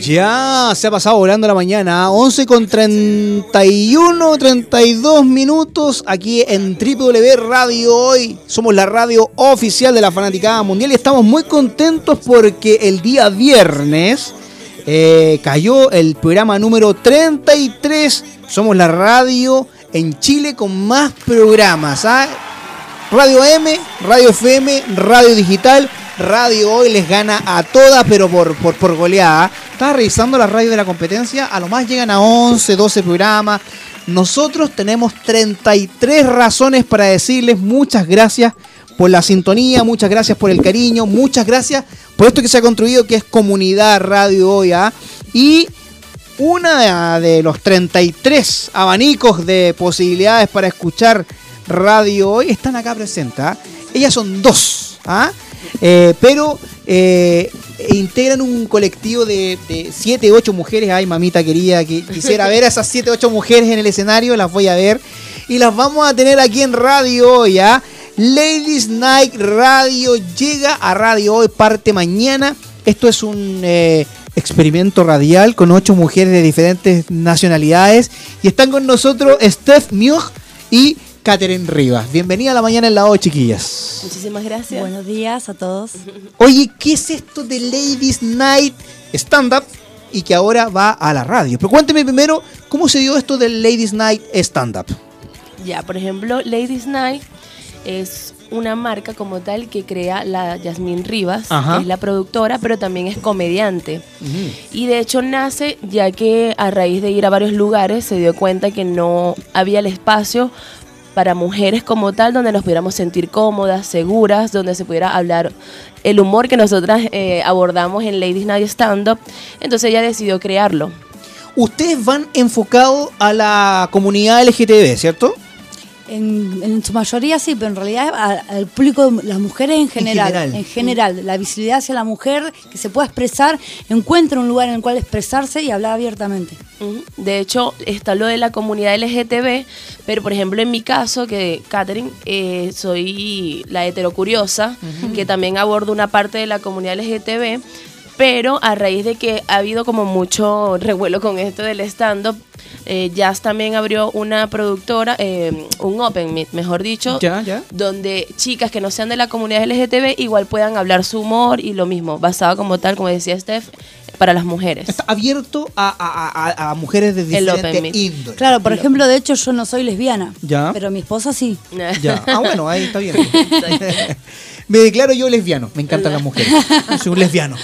Ya, se ha pasado volando la mañana. 11 con 31, 32 minutos aquí en WW Radio Hoy. Somos la radio oficial de la Fanaticada Mundial y estamos muy contentos porque el día viernes eh, cayó el programa número 33. Somos la radio en Chile con más programas. ¿ah? Radio M, Radio FM, Radio Digital. Radio Hoy les gana a todas, pero por, por, por goleada. Estaba revisando la radio de la competencia, a lo más llegan a 11, 12 programas. Nosotros tenemos 33 razones para decirles muchas gracias por la sintonía, muchas gracias por el cariño, muchas gracias por esto que se ha construido que es comunidad Radio Hoy. ¿ah? Y una de los 33 abanicos de posibilidades para escuchar Radio Hoy están acá presentes. ¿ah? Ellas son dos. ¿ah? Eh, pero eh, integran un colectivo de 7, 8 mujeres. Ay, mamita querida, que quisiera ver a esas 7, 8 mujeres en el escenario, las voy a ver. Y las vamos a tener aquí en radio hoy, ¿ah? Ladies Night Radio llega a radio hoy, parte mañana. Esto es un eh, experimento radial con 8 mujeres de diferentes nacionalidades. Y están con nosotros Steph Mugh y Catherine Rivas. Bienvenida a la mañana en la O, chiquillas. Muchísimas gracias. Buenos días a todos. Oye, ¿qué es esto de Ladies Night Stand Up y que ahora va a la radio? Pero cuénteme primero, ¿cómo se dio esto del Ladies Night Stand Up? Ya, por ejemplo, Ladies Night es una marca como tal que crea la Yasmín Rivas, Ajá. que es la productora, pero también es comediante. Y de hecho nace ya que a raíz de ir a varios lugares se dio cuenta que no había el espacio para mujeres como tal, donde nos pudiéramos sentir cómodas, seguras, donde se pudiera hablar el humor que nosotras eh, abordamos en Ladies Night Stand Up. Entonces ella decidió crearlo. Ustedes van enfocados a la comunidad LGTB, ¿cierto? En, en su mayoría sí, pero en realidad al público, las mujeres en general, general. en general, la visibilidad hacia la mujer, que se pueda expresar, encuentre un lugar en el cual expresarse y hablar abiertamente. De hecho, está lo de la comunidad LGTB, pero por ejemplo en mi caso, que Catherine, eh, soy la heterocuriosa, que también abordo una parte de la comunidad LGTB, pero a raíz de que ha habido como mucho revuelo con esto del stand-up, eh, Jazz también abrió una productora, eh, un Open Meet, mejor dicho, Ya, ya. donde chicas que no sean de la comunidad LGTB igual puedan hablar su humor y lo mismo, basado como tal, como decía Steph, para las mujeres. Está abierto a, a- a- a mujeres de diferentes índoles. Claro, por ejemplo, de hecho yo no soy lesbiana, Ya. pero mi esposa sí. Ya. Ah, bueno, ahí está bien. Me declaro yo lesbiano. Me encantan las mujeres. Soy un lesbiano.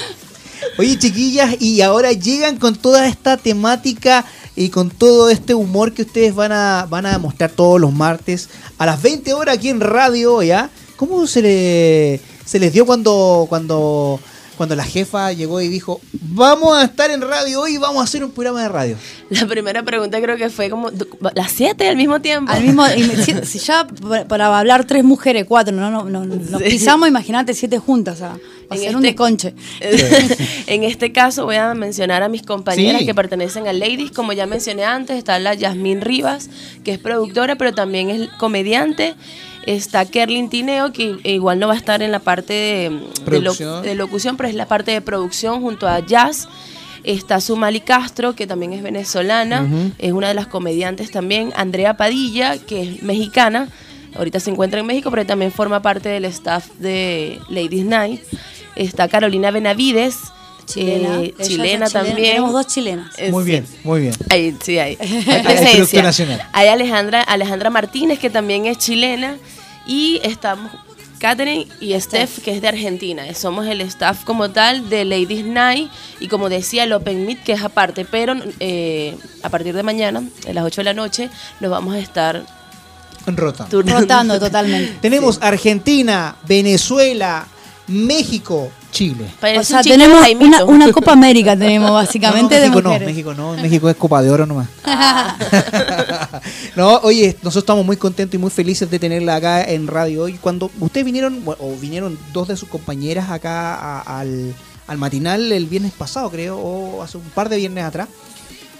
Oye, chiquillas, y ahora llegan con toda esta temática y con todo este humor que ustedes van a, van a mostrar todos los martes a las 20 horas aquí en radio, ¿ya? ¿Cómo se, le, se les dio cuando, cuando, cuando la jefa llegó y dijo, vamos a estar en radio hoy y vamos a hacer un programa de radio? La primera pregunta creo que fue como las siete al mismo tiempo. Al mismo, y me- si, si ya pa- para hablar tres mujeres, cuatro, no, no, no- nos Sí. pisamos, imagínate siete juntas, o sea, va a En ser un este- desconche. en este caso voy a mencionar a mis compañeras Sí. que pertenecen a Ladies. Como ya mencioné antes, está la Yasmín Rivas, que es productora, pero también es comediante. Está Kerlin Tineo, que igual no va a estar en la parte de, locución, pero es la parte de producción junto a Jazz. Está Sumali Castro, que también es venezolana, es una de las comediantes también. Andrea Padilla, que es mexicana, ahorita se encuentra en México, pero también forma parte del staff de Ladies Night. Está Carolina Benavides, Chilena, eh, chilena chilena, también. Tenemos dos chilenas. Eh, Muy sí. bien, muy bien. Ahí, sí, hay. Hay Hay producto presencia. nacional. Hay Alejandra, Alejandra Martínez, que también es chilena. Y estamos Catherine y Steph, que es de Argentina. Somos el staff como tal de Ladies Night. Y como decía, el Open Meet, que es aparte. Pero eh, a partir de mañana, a las 8 de la noche, nos vamos a estar Rotando. Rotando totalmente. Tenemos Argentina, Venezuela, México, Chile. O sea, tenemos una, una Copa América, tenemos básicamente no, México no, mujeres. México no, México es Copa de Oro nomás. no, oye, nosotros estamos muy contentos y muy felices de tenerla acá en radio hoy. Cuando ustedes vinieron, bueno, o vinieron dos de sus compañeras acá a- al, al matinal el viernes pasado, creo, o hace un par de viernes atrás.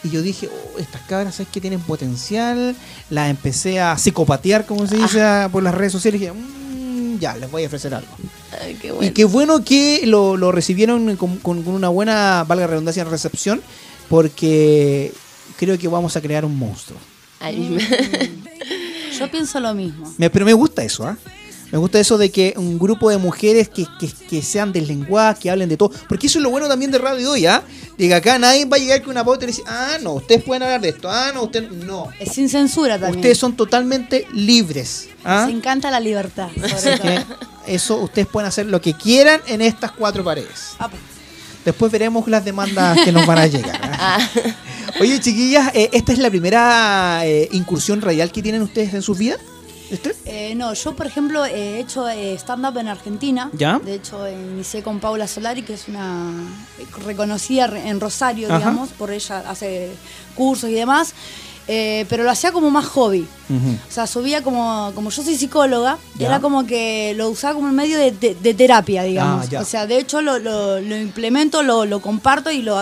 Y yo dije, oh, estas cabras, ¿sabes que tienen potencial? Las empecé a psicopatear, como se dice, por las redes sociales. Y dije, "Mm, ya, les voy a ofrecer algo. Ay, qué Y qué bueno que lo, lo recibieron con, una buena, valga la redundancia, recepción, porque creo que vamos a crear un monstruo. Ay, Yo pienso lo mismo. Me- pero me gusta eso, ¿ah? Me gusta eso de que un grupo de mujeres que, que, que sean deslenguadas, que hablen de todo. Porque eso es lo bueno también de Radio Hoy, ¿ah? De que acá nadie va a llegar con una pauta y decir, ah, no, ustedes pueden hablar de esto, ah, no, ustedes no. Es sin censura también. Ustedes son totalmente libres. ¿ah? Se encanta la libertad. sobre todo. Eso ustedes pueden hacer lo que quieran en estas cuatro paredes. Ah, pues. Después veremos las demandas que nos van a llegar. ¿ah? Oye, chiquillas, eh, ¿esta es la primera eh, incursión radial que tienen ustedes en sus vidas? ¿Este? Eh, no, yo por ejemplo he hecho eh, stand-up en Argentina. ¿Ya? De hecho, eh, inicié con Paula Solari, que es una eh, reconocida re- en Rosario, Ajá. digamos, por ella hace cursos y demás. Eh, pero lo hacía como más hobby. O sea, subía como, como yo soy psicóloga, era como que lo usaba como un medio de, de- de terapia, digamos. Ah. O sea, de hecho lo, lo- lo implemento, lo, lo comparto y lo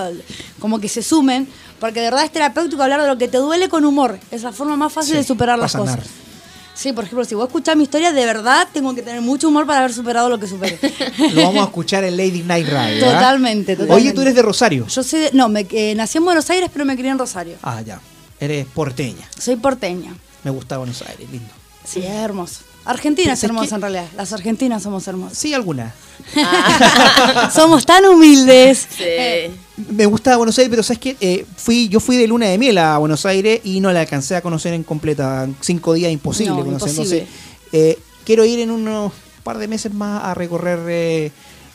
como que se sumen, porque de verdad es terapéutico hablar de lo que te duele con humor. Es la forma más fácil Sí, de superar las cosas. Sí, por ejemplo, si vos escuchás mi historia, de verdad tengo que tener mucho humor para haber superado lo que superé. Lo vamos a escuchar en Lady Night Radio. ¿ah? Totalmente, Oye, totalmente. tú eres de Rosario. Yo soy de- no, me, eh, nací en Buenos Aires, pero me crié en Rosario. Ah, ya. Eres porteña. Soy porteña. Me gusta Buenos Aires, lindo. Sí, es hermoso. Argentina es ¿Sabes hermosa en realidad. Las argentinas somos hermosas. Sí, alguna. somos tan humildes. Sí. Eh, Me gusta Buenos Aires, pero sabes que fui, yo fui de luna de miel a Buenos Aires y no la alcancé a conocer en completa. Cinco días imposible No, conocer. imposible. Entonces, eh, quiero ir en unos par de meses más a recorrer eh,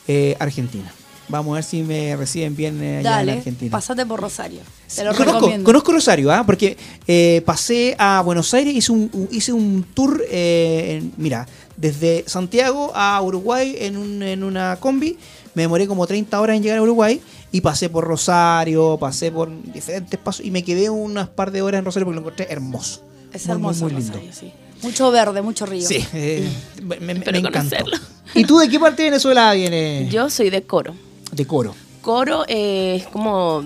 eh, Argentina. Vamos a ver si me reciben bien eh, allá en dale, Argentina. pasate por Rosario. Te lo conozco, recomiendo. conozco Rosario, ¿ah? porque eh, pasé a Buenos Aires, hice un, hice un tour, eh, en- mira, desde Santiago a Uruguay en, un- en una combi, me demoré como 30 horas en llegar a Uruguay y pasé por Rosario, pasé por diferentes pasos y me quedé unas par de horas en Rosario porque lo encontré hermoso. Es Muy, muy, hermoso muy lindo. Rosario, sí. Mucho verde, mucho río. Sí, eh, me, me- me encantó. ¿Y tú de qué parte de Venezuela vienes? Yo soy de Coro. De Coro. Coro eh, es como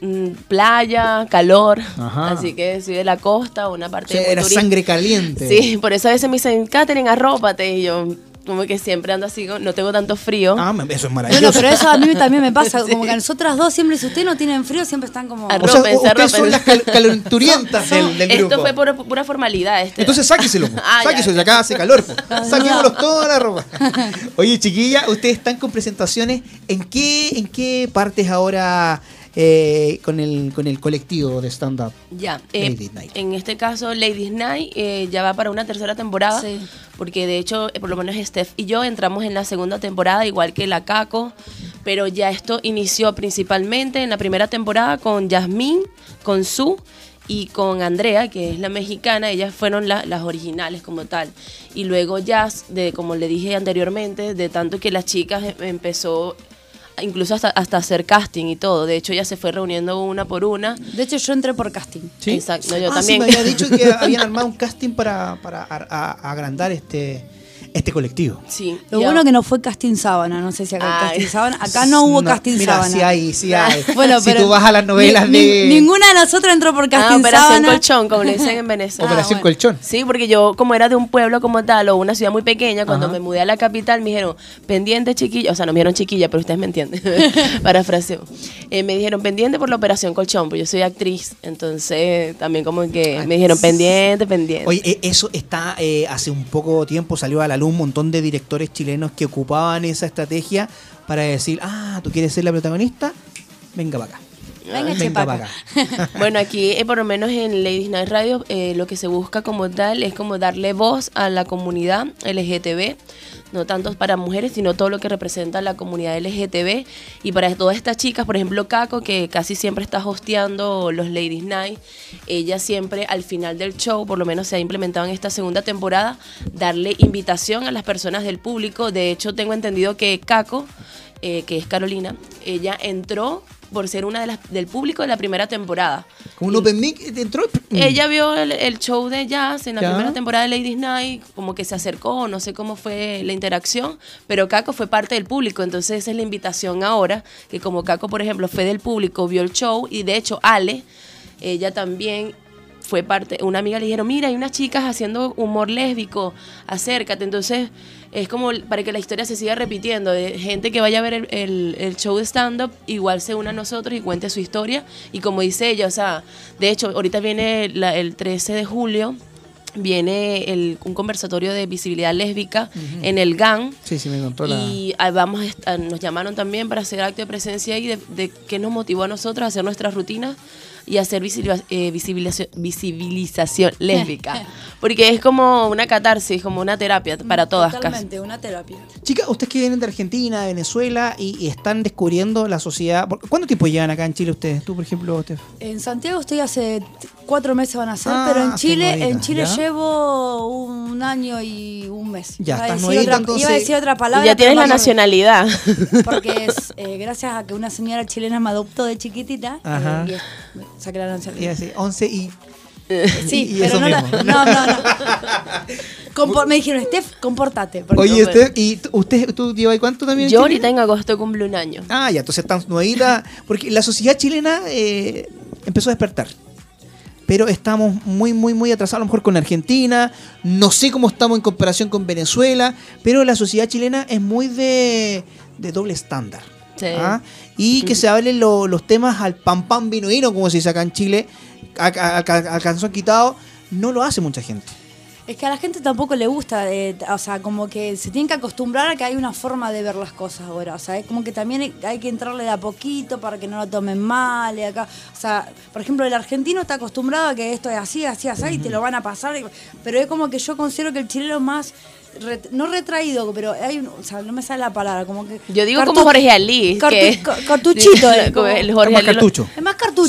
mm, playa, calor, Ajá. así que soy de la costa, una O parte sea, muy era sangre caliente. Sí, por eso a veces me dicen, Katherine, arrópate, y yo como que siempre ando así, no tengo tanto frío. Ah, eso es maravilloso. Bueno, pero eso a mí también me pasa. Como que a nosotras dos siempre, si ustedes no tienen frío, siempre están como. Arro- O sea, Arrópense, ustedes son las cal- calenturientas del, del Esto grupo. fue pura, pura formalidad. Este. Entonces sáqueselo. Ah, ya. sáqueselo, ya acá hace calor. po. Saquémoslo toda la ropa. Oye, chiquilla, ustedes están con presentaciones. ¿En qué, en qué partes ahora eh, con, el, con el colectivo de stand-up? Ya, eh, Ladies Night. en este caso Ladies Night eh, ya va para una tercera temporada, Sí. porque de hecho, eh, por lo menos Steph y yo entramos en la segunda temporada, igual que la Caco, pero ya esto inició principalmente en la primera temporada con Yasmín, con Su y con Andrea, que es la mexicana, ellas fueron la- las originales como tal. Y luego ya, de, como le dije anteriormente, de tanto que las chicas empezó incluso hasta, hasta hacer casting y todo. De hecho, ya se fue reuniendo una por una. De hecho, yo entré por casting. Exacto, no, yo ah, también. Sí, me había dicho que habían armado un casting para, para a- a- agrandar este, este colectivo. Sí. Lo bueno que no fue casting sábana, no sé si acá Ay. casting sábana. Acá no hubo casting mira, sábana. sí hay, sí hay. Bueno, si pero tú vas a las novelas ni- de ni- ninguna de nosotras entró por Ah, casting Operación sábana. Colchón, como le dicen en Venezuela. Operación Ah, bueno. Colchón. Sí, porque yo, como era de un pueblo como tal, o una ciudad muy pequeña, cuando Ajá. me mudé a la capital, me dijeron, pendiente chiquilla, o sea, no me dijeron chiquilla, pero ustedes me entienden, parafraseo. Eh, me dijeron, pendiente por la operación colchón, porque yo soy actriz, entonces también como que me dijeron, pendiente, pendiente. Oye, eh, eso está, eh, hace un poco tiempo salió a la luz un montón de directores chilenos que ocupaban esa estrategia para decir, ah, ¿tú quieres ser la protagonista? Venga para acá. Venga, chepaca. Bueno, aquí eh, por lo menos en Ladies Night Radio eh, lo que se busca como tal es como darle voz a la comunidad LGTB, no tanto para mujeres, sino todo lo que representa la comunidad LGTB. Y para todas estas chicas, por ejemplo, Caco, que casi siempre está hosteando los Ladies Night, ella siempre al final del show, por lo menos se ha implementado en esta segunda temporada, darle invitación a las personas del público. De hecho, tengo entendido que Caco, eh, que es Carolina, ella entró por ser una de las del público de la primera temporada. Como un open mic dentro. Ella vio el, el show de jazz en la Ya. primera temporada de Ladies Night, como que se acercó, no sé cómo fue la interacción, pero Caco fue parte del público, entonces esa es la invitación ahora, que como Caco, por ejemplo, fue del público, vio el show y de hecho Ale, ella también fue parte, una amiga le dijeron, mira, hay unas chicas haciendo humor lésbico, acércate. Entonces es como para que la historia se siga repitiendo, de gente que vaya a ver el, el- el show de stand-up, igual se una a nosotros y cuente su historia. Y como dice ella, o sea, de hecho, ahorita viene la- el 13 de julio, viene el- un conversatorio de visibilidad lésbica en el GAN. Sí, sí, me contó la... Y ah, vamos a ah, nos llamaron también para hacer acto de presencia ahí de, de qué nos motivó a nosotros a hacer nuestras rutinas y hacer eh, visibilización, lésbica. Porque es como una catarsis, como una terapia para todas casi. Totalmente, una terapia. Chicas, ustedes que vienen de Argentina, de Venezuela y, y están descubriendo la sociedad. ¿por- ¿Cuánto tiempo llevan acá en Chile ustedes? Tú, por ejemplo, Steph. En Santiago estoy hace cuatro meses van a ser, Ah, pero en Chile, nuevita, en Chile ¿ya? llevo un año y un mes. Ya, iba, a estás decir nuevita, otra, entonces- iba a decir otra palabra. Y ya tienes la nacionalidad. Porque es eh, gracias a que una señora chilena me adoptó de chiquitita Ajá. eh, y es- saqué la decir 11 y... Sí, y pero eso no, la- no, no, no. Compor- me dijeron, Steph, compórtate. Oye, usted, ¿y tú- usted tú llevas cuánto también? Yo ahorita en agosto cumple un año. Ah, ya, entonces están nuevita. Porque la sociedad chilena eh, empezó a despertar. Pero estamos muy, muy, muy atrasados, a lo mejor con Argentina. No sé cómo estamos en comparación con Venezuela. Pero la sociedad chilena es muy de, de doble estándar. Sí. ¿ah? Y que se hablen lo- los temas al pam pam vino vino, como se dice acá en Chile, al canzón quitado. No lo hace mucha gente. Es que a la gente tampoco le gusta, eh, o sea, como que se tienen que acostumbrar a que hay una forma de ver las cosas ahora. O sea, es como que también hay, que entrarle de a poquito para que no lo tomen mal. y acá, o sea, por ejemplo, el argentino está acostumbrado a que esto es así, así, así, y te lo van a pasar. Pero es como que yo considero que el chileno es más, no retraído, pero hay un, o sea, no me sale la palabra, como que... Yo digo cartu- como Jorge Ali. cartu- que- ca- cartuchito. eh, el Jorge Como Ali- cartucho.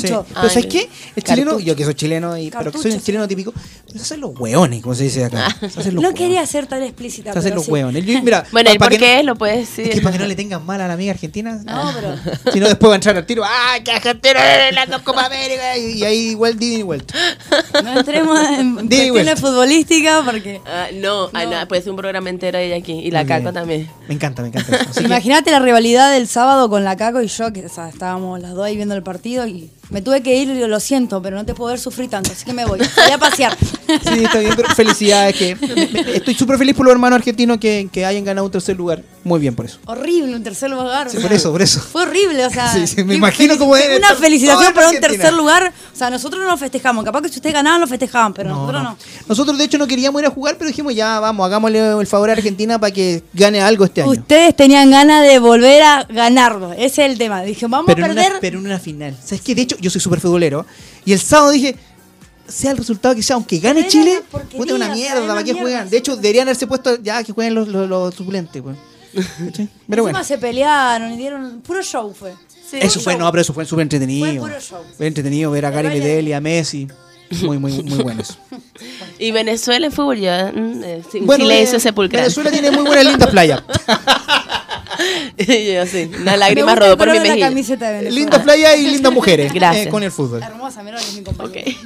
Cartucho. Sí. Pero ¿sabes qué? El chileno, cartucho. yo que soy chileno, y, pero que soy un chileno típico, se hacen los hueones, como se dice acá. Se hacen los No hueones. quería ser tan explícita. Se hacen los sí. hueones. Yo- Mira, Bueno, pa- ¿y pa por que qué? no- Lo puedes Es que decir. para que no le tengan mal a la amiga argentina. No, pero... Si no, después va a entrar al tiro. ¡Ah, que argentina en la Copa América! Y, y ahí igual di y vuelta. No entremos en cuestiones futbolísticas porque... Ah, no, ah, No. no, puede ser un programa entero de ella aquí. Y la Muy Caco bien. también. Me encanta, me encanta. Imagínate la rivalidad del sábado con la Caco y yo, que o sea, estábamos las dos ahí viendo el partido y me tuve que ir y lo siento, pero no te puedo ver sufrir tanto, así que me voy. Voy a pasear. Sí, está bien, pero felicidades. Que estoy súper feliz por los hermanos argentinos que, que hayan ganado un tercer lugar. Muy bien por eso. horrible, un tercer lugar. o Sí, sea, por eso, por eso. Fue horrible, o sea. Sí, sí, me imagino cómo debe Una felicitación para un tercer lugar. O sea, nosotros no lo festejamos. Capaz que si ustedes ganaban, lo festejaban, pero No, nosotros no. no. Nosotros, de hecho, no queríamos ir a jugar, pero dijimos ya, vamos, hagámosle el favor a Argentina para que gane algo este año. Ustedes tenían ganas de volver a ganarlo. Ese es el tema. Dije, vamos pero, a en perder. una, pero en una final. ¿Sabes qué? De hecho, yo soy súper futbolero. Y el sábado dije, sea el resultado que sea, aunque gane Chile, puta una mierda, ¿para qué juegan? De hecho, deberían haberse puesto ya que jueguen los, los, los suplentes, pues. Pero bueno. se pelearon y dieron. Puro show fue. Sí. Eso fue, show. no, pero eso fue súper entretenido. Fue puro show. Fue entretenido ver a Gary. Medel y a Messi. Muy, muy, muy buenos. Y Venezuela en fútbol ya. mm, eh, sí, Bueno, silencio eh, sepulcral. Venezuela tiene muy buenas lindas playas. Y yo sí, una lágrima rodó por mi mejilla. camiseta de Venezuela. lindas playas y lindas mujeres. Gracias. eh, con el fútbol. Hermosa, mira que es mi.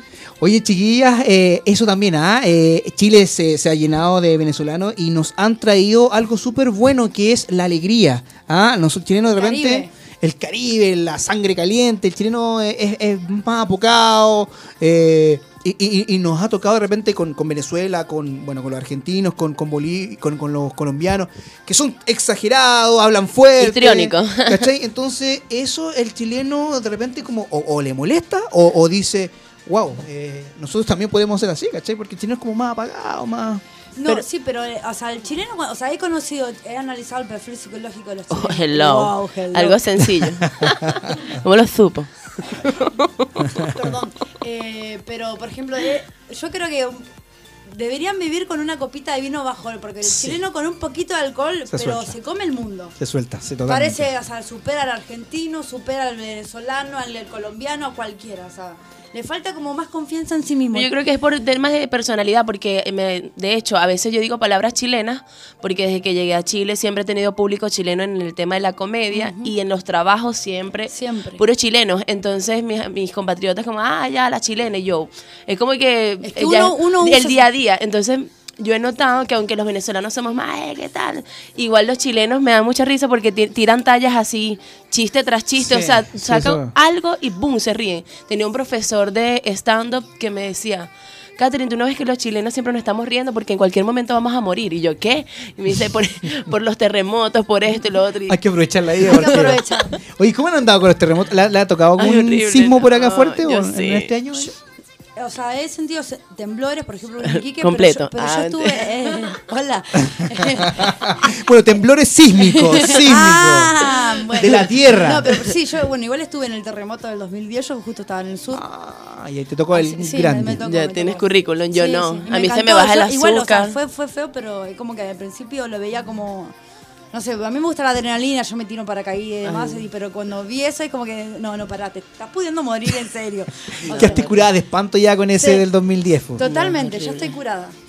Oye, chiquillas, eh, eso también, ¿ah? Eh, Chile se, se ha llenado de venezolanos y nos han traído algo súper bueno que es la alegría. ¿ah? Nosotros chilenos de repente, Caribe. el Caribe, la sangre caliente, el chileno es, es- es más apocado. eh, y, y- y nos ha tocado de repente con, con Venezuela, con bueno con los argentinos, con, con, Bolí- con, con los colombianos, que son exagerados, hablan fuerte. Histriónico. ¿Cachai? Entonces, eso el chileno de repente como o, o le molesta o, o dice, wow, eh, nosotros también podemos ser así, ¿cachai? Porque el chileno es como más apagado, más... No, Pero- sí, pero, eh, o sea, el chileno, o sea, he conocido, he analizado el perfil psicológico de los Oh, chilenos. hello. Wow, hello. Algo sencillo. ¿Cómo lo supo? Perdón. Eh, pero, por ejemplo, yo creo que deberían vivir con una copita de vino bajo, porque el Sí. chileno con un poquito de alcohol, Se pero suelta. se come el mundo. Se suelta, se. Parece, o sea, supera al argentino, supera al venezolano, al colombiano, a cualquiera, o sea, le falta como más confianza en sí mismo. Yo creo que es por temas de personalidad, porque me- de hecho a veces yo digo palabras chilenas, porque desde que llegué a Chile siempre he tenido público chileno en el tema de la comedia y en los trabajos siempre, Siempre. puros chilenos. Entonces mis, mis compatriotas como, ah, ya, la chilena, y yo. Es como que, Es que ella- uno- uno el usa- día a día. Entonces yo he notado que aunque los venezolanos somos más, "Eh, ¿qué tal? Igual los chilenos me dan mucha risa porque ti- tiran tallas así, chiste tras chiste, Sí, o sea, sacan algo y boom, se ríen. Tenía un profesor de stand-up que me decía, Catherine, tú no ves que los chilenos siempre nos estamos riendo porque en cualquier momento vamos a morir. Y yo, ¿qué? Y me dice, por, por los terremotos, por esto y lo otro. Hay que aprovechar la vida. Hay que aprovechar. Oye, ¿cómo han andado con los terremotos? ¿Le, le ha tocado algún sismo por acá fuerte o en este año? O sea, he sentido se- temblores, por ejemplo, en Iquique, Completo. pero yo, pero Ah, yo estuve... eh, hola. bueno, temblores sísmicos, sísmicos. Ah, bueno. De la tierra. No, pero sí, yo, bueno, igual estuve en el terremoto del 2010, yo justo estaba en el sur. Ay, ahí te tocó el Sí, sí, grande. me tocó, Ya tocó. currículum, yo Sí, no. sí, y A mí se me baja el Yo- Igual, o sea, azúcar. fue, fue feo, pero como que al principio lo veía como... No sé, a mí me gusta la adrenalina, yo me tiro para caí y demás, y- pero cuando vi eso es como que, no, no, parate, estás pudiendo morir en serio. Quedaste curada de espanto ya con ese Sí. del 2010. po. Totalmente, ya estoy curada, ya estoy curada.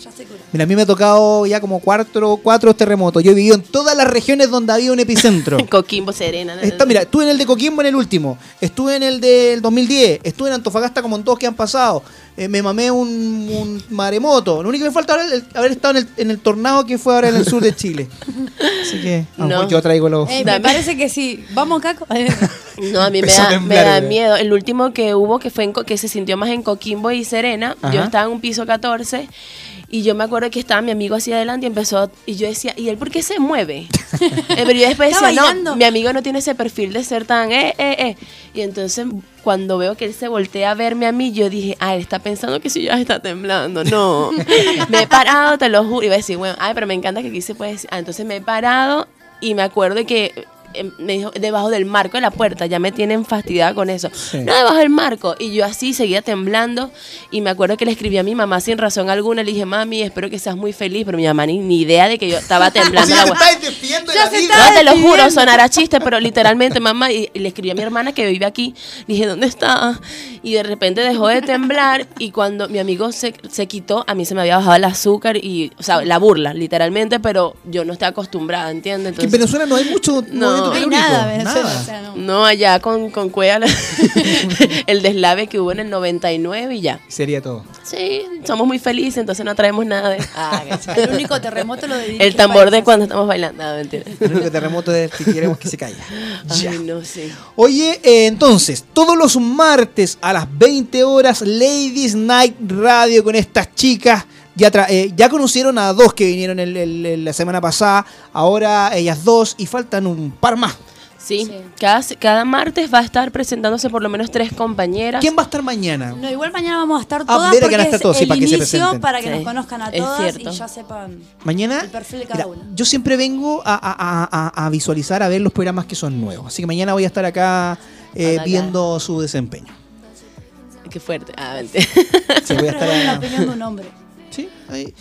Mira, a mí me ha tocado ya como cuatro, cuatro terremotos. Yo he vivido en todas las regiones donde había un epicentro. Coquimbo, Serena. Está, mira, estuve en el de Coquimbo en el último, estuve en el del 2010, estuve en Antofagasta como en todos que han pasado, eh, me mamé un, un maremoto. Lo único que me falta ahora es el- haber estado en el, en el tornado que fue ahora en el sur de Chile. Así que a No. yo traigo los... Eh, me parece que sí. ¿Vamos, Caco? No, a mí me da, me miedo. El último que hubo, que fue en Co- que se sintió más en Coquimbo y Serena, Ajá. yo estaba en un piso 14 y yo me acuerdo que estaba mi amigo hacia adelante y empezó, y yo decía, ¿y él por qué se mueve? Eh, Pero yo después decía, no, mi amigo no tiene ese perfil de ser tan, eh, eh, eh. Y entonces cuando veo que él se voltea a verme a mí, yo dije, ah, él está pensando que si ya está temblando. No, me he parado, te lo juro. Y iba a decir, bueno, ay, pero me encanta que aquí se puede decir. Ah, entonces me he parado y me acuerdo que me dijo, debajo del marco de la puerta, ya me tienen fastidiada con eso. Sí. No, debajo del marco. Y yo así seguía temblando y me acuerdo que le escribí a mi mamá sin razón alguna, le dije, mami, espero que seas muy feliz, pero mi mamá ni, ni idea de que yo estaba O temblando. sea, te la vida. no, te lo juro, sonará chiste, pero literalmente, mamá, y, y le escribí a mi hermana que vive aquí, dije, ¿dónde está? Y de repente dejó de temblar y cuando mi amigo se, se quitó, a mí se me había bajado el azúcar y, o sea, la burla, literalmente, pero yo no estoy acostumbrada, ¿entiendes? Que en Entonces, Venezuela no hay mucho No. No hay nada, Venezuela. nada. o sea, no. no, allá con, con el deslave que hubo en el 99 y ya. Sería todo. Sí, somos muy felices, entonces no traemos nada de... Ah, El único terremoto lo de el tambor de cuando estamos bailando, no, mentira. El único terremoto es que queremos que se caiga. Ya. Ay, no sé. Oye, eh, entonces, todos los martes a las 20 horas, Ladies Night Radio con estas chicas. Ya, tra- eh, ya conocieron a dos que vinieron el- el- el- la semana pasada, ahora ellas dos y faltan un par más. Sí, Sí. Cada, cada martes va a estar presentándose por lo menos tres compañeras. ¿Quién va a estar mañana? No, igual mañana vamos a estar Ah, todas que porque van a estar es todos, sí, el para que se inicio presenten. para que Sí, nos conozcan a es todas cierto. y ya sepan Mañana. el perfil de cada mira, una. yo siempre vengo a, a- a- a- a visualizar, a ver los programas que son nuevos. Así que mañana voy a estar acá eh, viendo su desempeño. Qué fuerte. Ah. Sí, voy a estar la a- opinión de un hombre. Sí, ahí.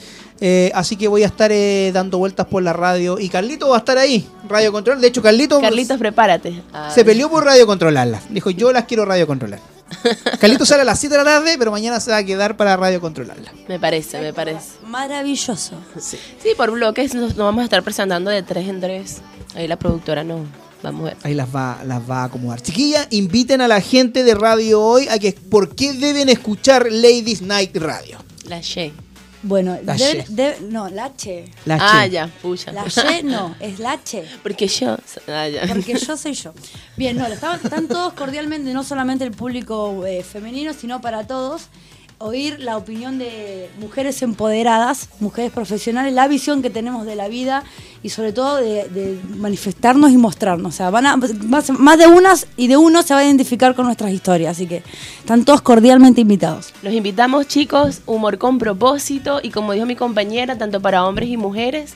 Eh, así que voy a estar eh, dando vueltas por la radio. Y Carlito va a estar ahí, Radio Control. De hecho, Carlito Carlitos, prepárate. Se peleó por radio controlarlas. Dijo, yo las quiero radio controlar. Carlito sale a las 7 de la tarde, pero mañana se va a quedar para radio controlarla. Me parece, me parece. Maravilloso. Sí. Sí, por bloques nos, nos vamos a estar presentando de tres en tres. Ahí la productora no. Vamos a ver. Ahí las va, las va a acomodar. Chiquilla, inviten a la gente de radio hoy a que por qué deben escuchar Ladies Night Radio. La She. Bueno, La debe- no, la Che. La ah, Che. ya, pucha. La Che no, es la Che. Porque yo. Ah, ya. Porque yo soy yo. Bien, no, están todos cordialmente, no solamente el público eh, femenino, sino para todos. Oír la opinión de mujeres empoderadas, mujeres profesionales, la visión que tenemos de la vida y sobre todo de, manifestarnos y mostrarnos. O sea, van a, más de unas y de uno se va a identificar con nuestras historias. Así que están todos cordialmente invitados. Los invitamos, chicos, humor con propósito y como dijo mi compañera, tanto para hombres y mujeres,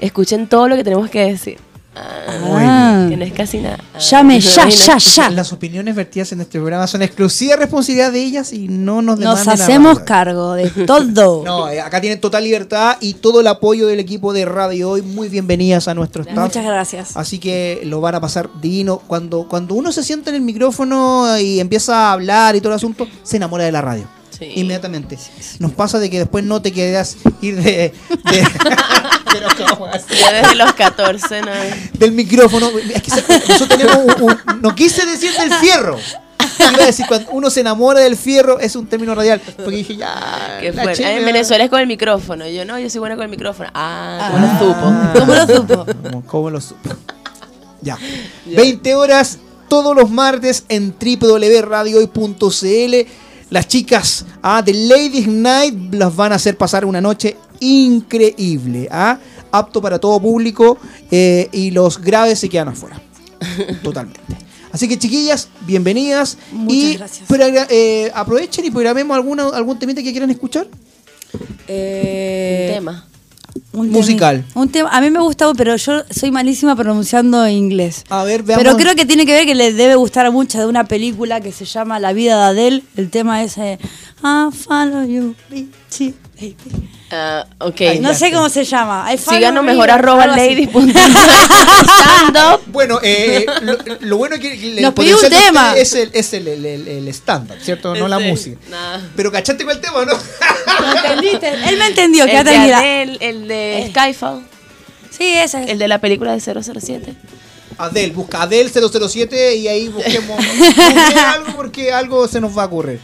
escuchen todo lo que tenemos que decir. Ah, que no es casi nada. Llame ya, ya, ya. Las opiniones vertidas en este programa son exclusiva responsabilidad de ellas y no nos Nos hacemos cargo de todo. No, eh, acá tienen total libertad y todo el apoyo del equipo de Radio Hoy. Muy bienvenidas a nuestro staff. Muchas gracias. Así que lo van a pasar divino. Cuando, cuando uno se sienta en el micrófono y empieza a hablar y todo el asunto, se enamora de la radio. Sí. Inmediatamente. Nos pasa de que después no te quedas ir de, de- pero ¿cómo así? Yo desde los 14, no. del micrófono. Es que se- nosotros tenemos un, un- no quise decir del fierro. Iba a decir, cuando uno se enamora del fierro, es un término radial. Porque dije, ya. Qué la. En Venezuela es con el micrófono. Yo no, yo soy buena con el micrófono. Ah, ¿cómo lo supo? Ah. ¿Cómo lo supo? ¿Cómo, cómo lo supo? Ya. 20 horas todos los martes en www.radiohoy.cl. Las chicas ah, de Ladies Night las van a hacer pasar una noche increíble. ah, Apto para todo público eh, y los graves se quedan afuera. Totalmente. Así que chiquillas, bienvenidas. Muchas y gracias. eh, aprovechen y programemos alguna, algún temita que quieran escuchar. Eh, Un tema. Un Musical. temi- Un tema. A mí me gusta, pero yo soy malísima pronunciando inglés. A ver, veamos. Pero creo que tiene que ver que le debe gustar a mucha de una película que se llama La vida de Adele. El tema es eh, I follow you, bitchy, baby. Ah, ok. No sé cómo se llama. I follow Síganos you, mejor algo arroba así. punto stand up. Bueno, eh, lo, lo bueno es que el Nos pidió un potencial de tema. ustedes Es el, es el, el, el- el estándar, ¿cierto? No la música. nah. Pero ¿cachaste con el tema no? ¿Lo entendiste? Él me entendió, El quédate de tranquila. Adele, el de Skyfall, Sí, esa es. el de la película de 007. Adel, busca Adel 007 y ahí busquemos busquemos algo porque algo se nos va a ocurrir.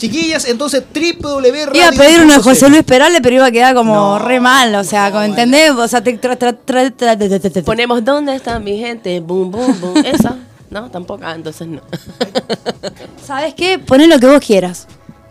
Chiquillas, entonces www. Iba a pedir uno de José Luis Perales, pero iba a quedar como No, re mal, o sea, como, ¿entendés? O sea, te tra- tra- tra- tra- tra- tra- tra- Ponemos ¿Dónde está mi gente? Boom, boom, boom. Esa. No, tampoco. Ah, entonces no. ¿Sabes qué? Poné lo que vos quieras.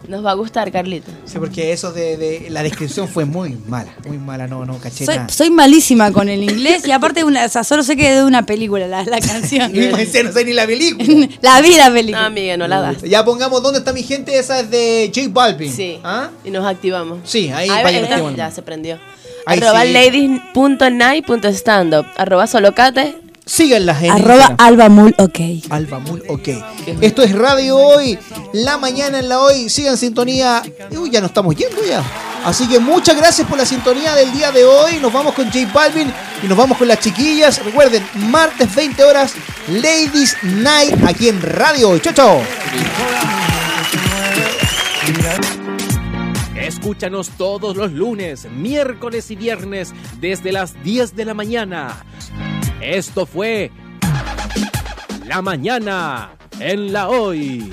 Nos va a gustar, Carlita. Sí, porque eso de, de- la descripción fue muy mala, muy mala, no, no caché Soy, nada. soy malísima con el inglés y aparte, una, o sea, solo sé que es de una película la, la canción. Pensé, no sé ni la película. la vi la No, película. amiga, no la das. Ya pongamos dónde está mi gente, esa es de J Balvin. Sí. ¿Ah? Y nos activamos. Sí, ahí Ahí ya se prendió. Ahí arroba sí. ladies.night.standup. Arroba solocate. Síganlas en Arroba Instagram. albamul, ok. Albamul, ok. Esto es Radio Hoy, la mañana en la Hoy. Sigan sintonía. Uy, ya nos estamos yendo ya. Así que muchas gracias por la sintonía del día de hoy. Nos vamos con J Balvin y nos vamos con las chiquillas. Recuerden, martes 20 horas, Ladies Night aquí en Radio Hoy. Chao, chao. Escúchanos todos los lunes, miércoles y viernes desde las 10 de la mañana. Esto fue La Mañana en la Hoy.